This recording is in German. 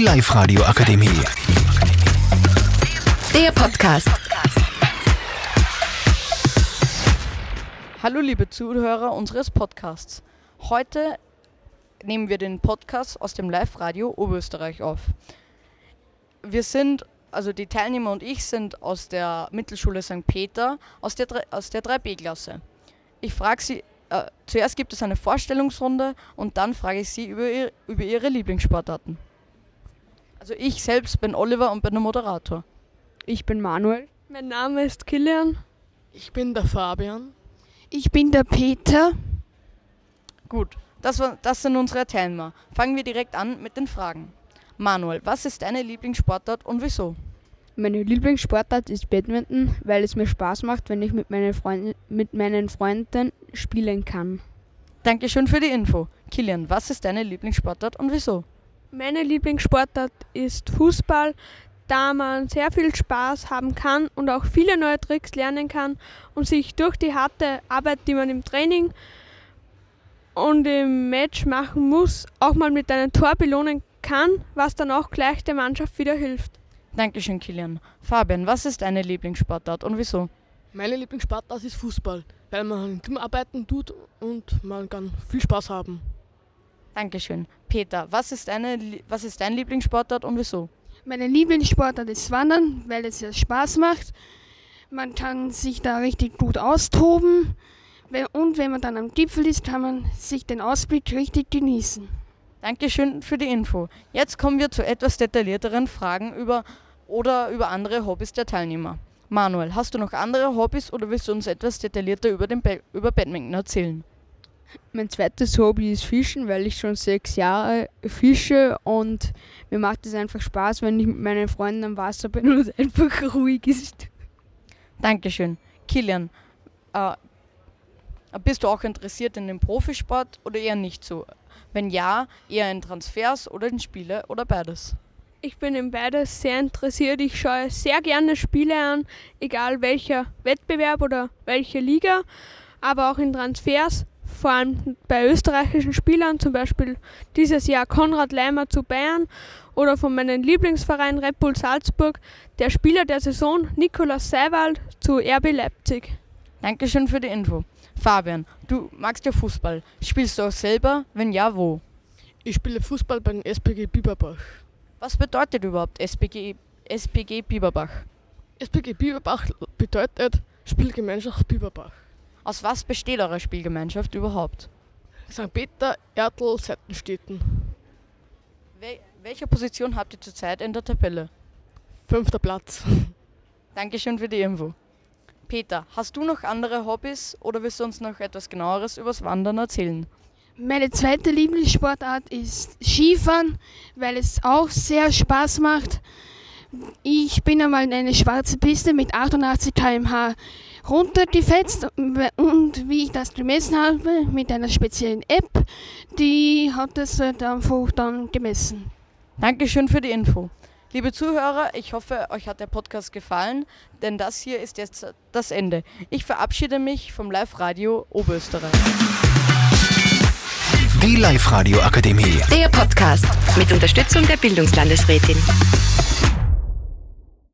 Die Live-Radio Akademie. Der Podcast. Hallo liebe Zuhörer unseres Podcasts. Heute nehmen wir den Podcast aus dem Live-Radio Oberösterreich auf. Wir sind, also die Teilnehmer und ich sind aus der Mittelschule St. Peter, aus der, aus der 3b-Klasse. Ich frage Sie, äh, zuerst gibt es eine Vorstellungsrunde und dann frage ich Sie über, ihr, über Ihre Lieblingssportarten. Also ich selbst bin Oliver und bin der Moderator. Ich bin Manuel. Mein Name ist Kilian. Ich bin der Fabian. Ich bin der Peter. Gut, das, war, das sind unsere Teilnehmer. Fangen wir direkt an mit den Fragen. Manuel, was ist deine Lieblingssportart und wieso? Meine Lieblingssportart ist Badminton, weil es mir Spaß macht, wenn ich mit meinen, Freunden, mit meinen Freunden spielen kann. Dankeschön für die Info. Kilian, was ist deine Lieblingssportart und wieso? Meine Lieblingssportart ist Fußball, da man sehr viel Spaß haben kann und auch viele neue Tricks lernen kann und sich durch die harte Arbeit, die man im Training und im Match machen muss, auch mal mit einem Tor belohnen kann, was dann auch gleich der Mannschaft wieder hilft. Dankeschön, Kilian. Fabian, was ist deine Lieblingssportart und wieso? Meine Lieblingssportart ist Fußball, weil man im Team arbeiten tut und man kann viel Spaß haben. Dankeschön. Peter, was ist, deine, was ist dein Lieblingssportart und wieso? Meine Lieblingssportart ist Wandern, weil es ja Spaß macht. Man kann sich da richtig gut austoben. Und wenn man dann am Gipfel ist, kann man sich den Ausblick richtig genießen. Dankeschön für die Info. Jetzt kommen wir zu etwas detaillierteren Fragen über oder über andere Hobbys der Teilnehmer. Manuel, hast du noch andere Hobbys oder willst du uns etwas detaillierter über, den ba über Badminton erzählen? Mein zweites Hobby ist Fischen, weil ich schon sechs Jahre fische und mir macht es einfach Spaß, wenn ich mit meinen Freunden am Wasser bin und es einfach ruhig ist. Dankeschön. Kilian, äh, bist du auch interessiert in dem Profisport oder eher nicht so? Wenn ja, eher in Transfers oder in Spiele oder beides? Ich bin in beides sehr interessiert. Ich schaue sehr gerne Spiele an, egal welcher Wettbewerb oder welche Liga, aber auch in Transfers, vor allem bei österreichischen Spielern, zum Beispiel dieses Jahr Konrad Leimer zu Bayern oder von meinem Lieblingsverein Red Bull Salzburg, der Spieler der Saison Nikolaus Seiwald zu RB Leipzig. Dankeschön für die Info. Fabian, du magst ja Fußball. Spielst du auch selber? Wenn ja, wo? Ich spiele Fußball beim SPG Biberbach. Was bedeutet überhaupt SPG, SPG Biberbach? SPG Biberbach bedeutet Spielgemeinschaft Biberbach. Aus was besteht eure Spielgemeinschaft überhaupt? St. Peter, Ertl, Seitenstädten. Wel welche Position habt ihr zurzeit in der Tabelle? Fünfter Platz. Dankeschön für die Info. Peter, hast du noch andere Hobbys oder willst du uns noch etwas genaueres übers Wandern erzählen? Meine zweite Lieblingssportart ist Skifahren, weil es auch sehr Spaß macht. Ich bin einmal in eine schwarze Piste mit 88 km/h runtergefetzt und wie ich das gemessen habe mit einer speziellen App, die hat das halt einfach dann gemessen. Dankeschön für die Info. Liebe Zuhörer, ich hoffe, euch hat der Podcast gefallen, denn das hier ist jetzt das Ende. Ich verabschiede mich vom Live-Radio Oberösterreich. Die Live-Radio Akademie. Der Podcast mit Unterstützung der Bildungslandesrätin.